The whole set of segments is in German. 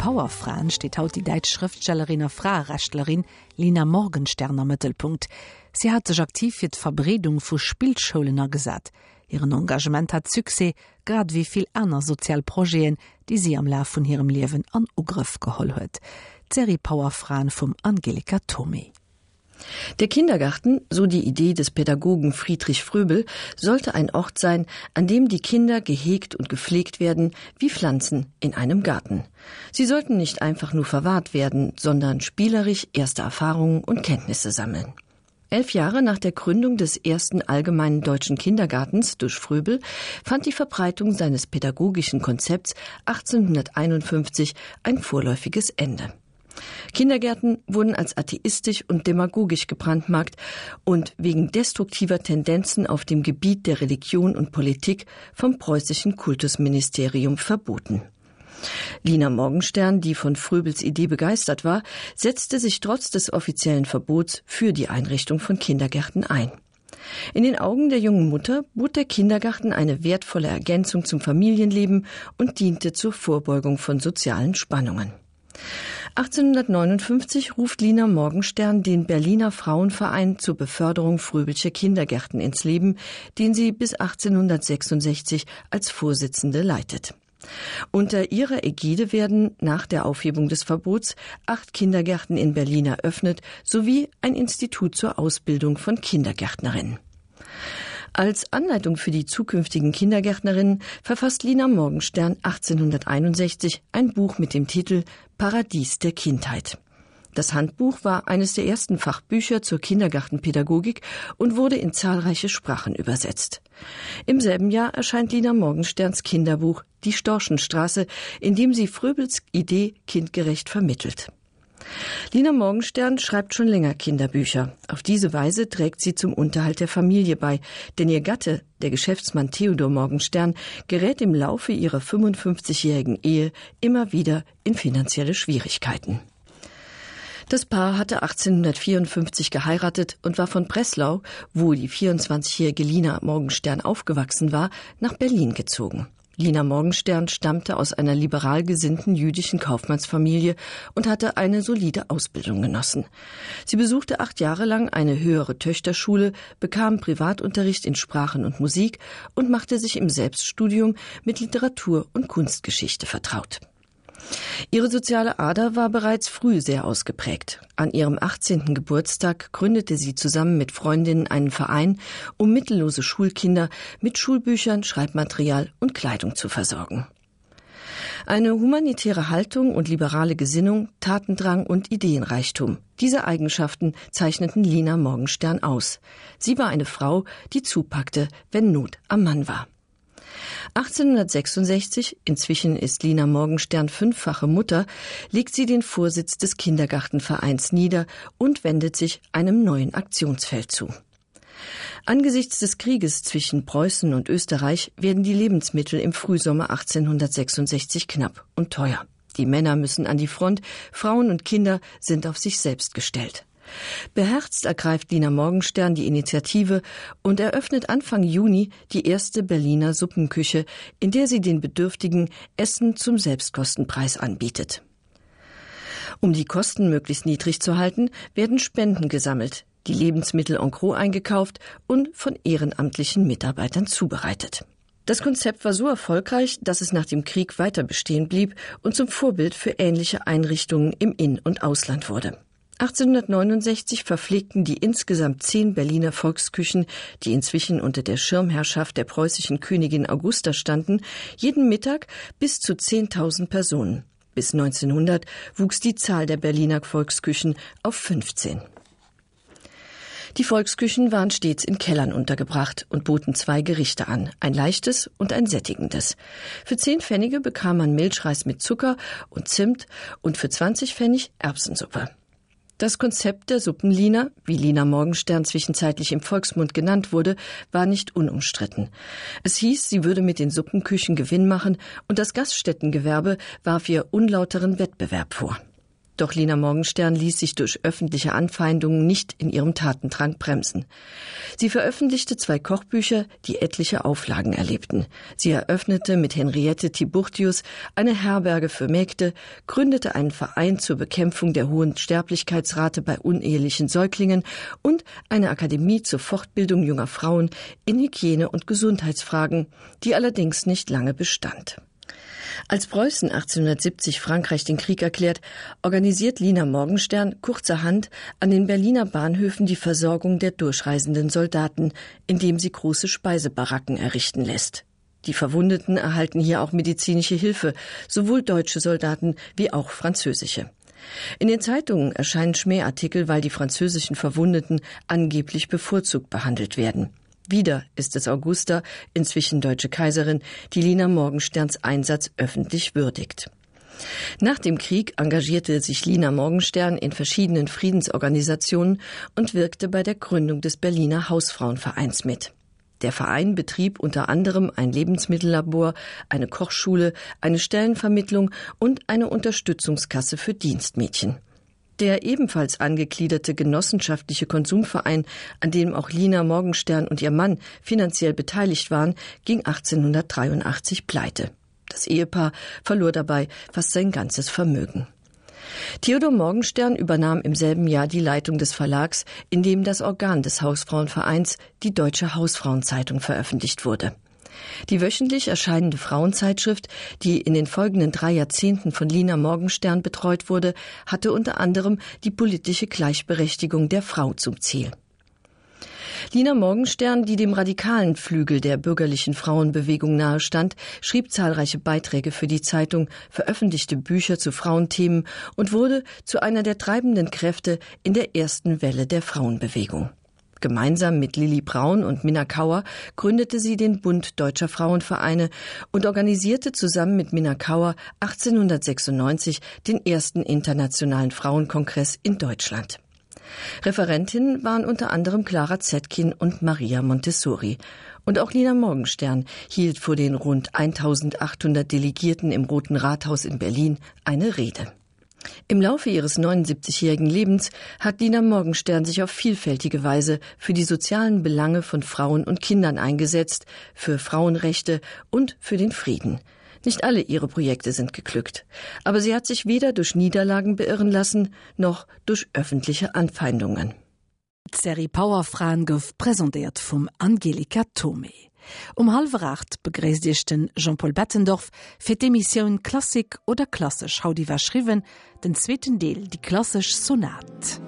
Powerfrauen steht haut die Deit Schriftstellerin Frarechtlerin Lina Morgensterner Mittelpunkt. Sie hat sich aktiv fir d'Verbredung vu Spielschulener gesat. Ihren Engagement hat Suse grad wie viel aner Sozialprojeen, die sie am La von ihrem Lewen an Ugriff geholl huet. Zeri Powerfrauen vom Angelika Tommy. Der Kindergarten, so die Idee des Pädagogen Friedrich Fröbel, sollte ein Ort sein, an dem die Kinder gehegt und gepflegt werden wie Pflanzen in einem Garten. Sie sollten nicht einfach nur verwahrt werden, sondern spielerisch erste Erfahrungen und Kenntnisse sammeln. Elf Jahre nach der Gründung des ersten allgemeinen deutschen Kindergartens durch Fröbel fand die Verbreitung seines pädagogischen Konzepts 1851 ein vorläufiges Ende. Kindergärten wurden als atheistisch und demagogisch gebrandmarkt und wegen destruktiver Tendenzen auf dem Gebiet der Religion und Politik vom preußischen Kultusministerium verboten. Lina Morgenstern, die von Fröbels Idee begeistert war, setzte sich trotz des offiziellen Verbots für die Einrichtung von Kindergärten ein. In den Augen der jungen Mutter bot der Kindergarten eine wertvolle Ergänzung zum Familienleben und diente zur Vorbeugung von sozialen Spannungen. 1859 ruft Lina Morgenstern den Berliner Frauenverein zur Beförderung fröbelscher Kindergärten ins Leben, den sie bis 1866 als Vorsitzende leitet. Unter ihrer Ägide werden nach der Aufhebung des Verbots acht Kindergärten in Berlin eröffnet sowie ein Institut zur Ausbildung von Kindergärtnerinnen. Als Anleitung für die zukünftigen Kindergärtnerinnen verfasst Lina Morgenstern 1861 ein Buch mit dem Titel Paradies der Kindheit. Das Handbuch war eines der ersten Fachbücher zur Kindergartenpädagogik und wurde in zahlreiche Sprachen übersetzt. Im selben Jahr erscheint Lina Morgensterns Kinderbuch Die Storchenstraße, in dem sie Fröbels Idee kindgerecht vermittelt. Lina Morgenstern schreibt schon länger Kinderbücher. Auf diese Weise trägt sie zum Unterhalt der Familie bei, denn ihr Gatte, der Geschäftsmann Theodor Morgenstern, gerät im Laufe ihrer 55-jährigen Ehe immer wieder in finanzielle Schwierigkeiten. Das Paar hatte 1854 geheiratet und war von Breslau, wo die 24-jährige Lina Morgenstern aufgewachsen war, nach Berlin gezogen. Lina Morgenstern stammte aus einer liberal gesinnten jüdischen Kaufmannsfamilie und hatte eine solide Ausbildung genossen. Sie besuchte acht Jahre lang eine höhere Töchterschule, bekam Privatunterricht in Sprachen und Musik und machte sich im Selbststudium mit Literatur und Kunstgeschichte vertraut. Ihre soziale Ader war bereits früh sehr ausgeprägt. An ihrem 18. Geburtstag gründete sie zusammen mit Freundinnen einen Verein, um mittellose Schulkinder mit Schulbüchern, Schreibmaterial und Kleidung zu versorgen. Eine humanitäre Haltung und liberale Gesinnung, Tatendrang und Ideenreichtum. Diese Eigenschaften zeichneten Lina Morgenstern aus. Sie war eine Frau, die zupackte, wenn Not am Mann war. 1866, inzwischen ist Lina Morgenstern fünffache Mutter, legt sie den Vorsitz des Kindergartenvereins nieder und wendet sich einem neuen Aktionsfeld zu. Angesichts des Krieges zwischen Preußen und Österreich werden die Lebensmittel im Frühsommer 1866 knapp und teuer. Die Männer müssen an die Front, Frauen und Kinder sind auf sich selbst gestellt. Beherzt ergreift Lina Morgenstern die Initiative und eröffnet Anfang Juni die erste Berliner Suppenküche, in der sie den Bedürftigen Essen zum Selbstkostenpreis anbietet. Um die Kosten möglichst niedrig zu halten, werden Spenden gesammelt, die Lebensmittel en gros eingekauft und von ehrenamtlichen Mitarbeitern zubereitet. Das Konzept war so erfolgreich, dass es nach dem Krieg weiter bestehen blieb und zum Vorbild für ähnliche Einrichtungen im In- und Ausland wurde. 1869 verpflegten die insgesamt zehn Berliner Volksküchen, die inzwischen unter der Schirmherrschaft der preußischen Königin Augusta standen, jeden Mittag bis zu 10.000 Personen. Bis 1900 wuchs die Zahl der Berliner Volksküchen auf 15. Die Volksküchen waren stets in Kellern untergebracht und boten zwei Gerichte an, ein leichtes und ein sättigendes. Für zehn Pfennige bekam man Milchreis mit Zucker und Zimt und für 20 Pfennig Erbsensuppe. Das Konzept der Suppenlina, wie Lina Morgenstern zwischenzeitlich im Volksmund genannt wurde, war nicht unumstritten. Es hieß, sie würde mit den Suppenküchen Gewinn machen und das Gaststättengewerbe warf ihr unlauteren Wettbewerb vor. Doch Lina Morgenstern ließ sich durch öffentliche Anfeindungen nicht in ihrem Tatendrang bremsen. Sie veröffentlichte zwei Kochbücher, die etliche Auflagen erlebten. Sie eröffnete mit Henriette Tiburtius eine Herberge für Mägde, gründete einen Verein zur Bekämpfung der hohen Sterblichkeitsrate bei unehelichen Säuglingen und eine Akademie zur Fortbildung junger Frauen in Hygiene- und Gesundheitsfragen, die allerdings nicht lange bestand. Als Preußen 1870 Frankreich den Krieg erklärt, organisiert Lina Morgenstern kurzerhand an den Berliner Bahnhöfen die Versorgung der durchreisenden Soldaten, indem sie große Speisebaracken errichten lässt. Die Verwundeten erhalten hier auch medizinische Hilfe, sowohl deutsche Soldaten wie auch französische. In den Zeitungen erscheinen Schmähartikel, weil die französischen Verwundeten angeblich bevorzugt behandelt werden. Wieder ist es Augusta, inzwischen deutsche Kaiserin, die Lina Morgensterns Einsatz öffentlich würdigt. Nach dem Krieg engagierte sich Lina Morgenstern in verschiedenen Friedensorganisationen und wirkte bei der Gründung des Berliner Hausfrauenvereins mit. Der Verein betrieb unter anderem ein Lebensmittellabor, eine Kochschule, eine Stellenvermittlung und eine Unterstützungskasse für Dienstmädchen. Der ebenfalls angegliederte genossenschaftliche Konsumverein, an dem auch Lina Morgenstern und ihr Mann finanziell beteiligt waren, ging 1883 pleite. Das Ehepaar verlor dabei fast sein ganzes Vermögen. Theodor Morgenstern übernahm im selben Jahr die Leitung des Verlags, in dem das Organ des Hausfrauenvereins, die Deutsche Hausfrauenzeitung, veröffentlicht wurde. Die wöchentlich erscheinende Frauenzeitschrift, die in den folgenden drei Jahrzehnten von Lina Morgenstern betreut wurde, hatte unter anderem die politische Gleichberechtigung der Frau zum Ziel. Lina Morgenstern, die dem radikalen Flügel der bürgerlichen Frauenbewegung nahestand, schrieb zahlreiche Beiträge für die Zeitung, veröffentlichte Bücher zu Frauenthemen und wurde zu einer der treibenden Kräfte in der ersten Welle der Frauenbewegung. Gemeinsam mit Lilly Braun und Minna Kauer gründete sie den Bund Deutscher Frauenvereine und organisierte zusammen mit Minna Kauer 1896 den ersten internationalen Frauenkongress in Deutschland. Referentinnen waren unter anderem Clara Zetkin und Maria Montessori. Und auch Lina Morgenstern hielt vor den rund 1800 Delegierten im Roten Rathaus in Berlin eine Rede. Im Laufe ihres 79-jährigen Lebens hat Dina Morgenstern sich auf vielfältige Weise für die sozialen Belange von Frauen und Kindern eingesetzt, für Frauenrechte und für den Frieden. Nicht alle ihre Projekte sind geglückt, aber sie hat sich weder durch Niederlagen beirren lassen, noch durch öffentliche Anfeindungen. Powerfragen gouf präsentiert vom Angelika Tome. Um halbveracht begräesdichten Jean-Paul Bettendorf fir d'Emissionioun Klassik oder klassisch haut iwwer schriwen den zweten Deel die klassisch Sonat.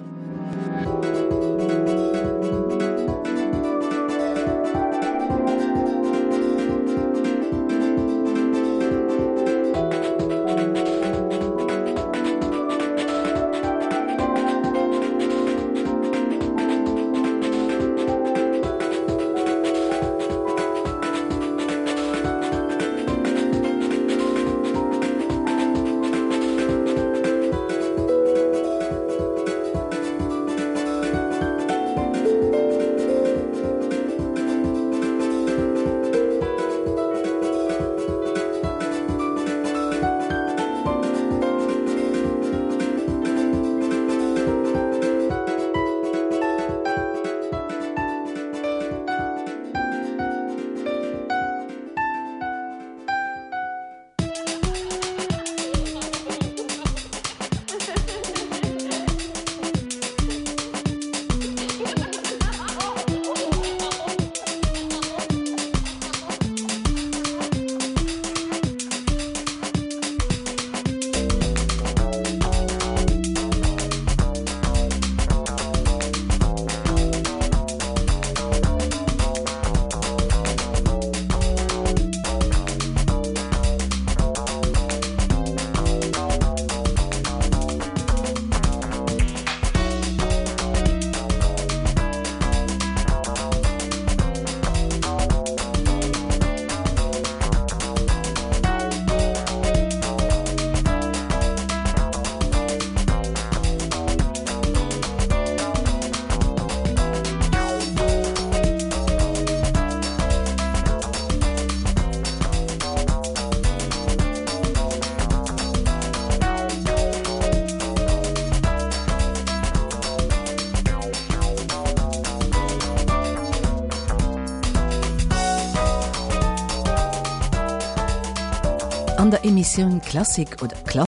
Emission Klassik oder Klassik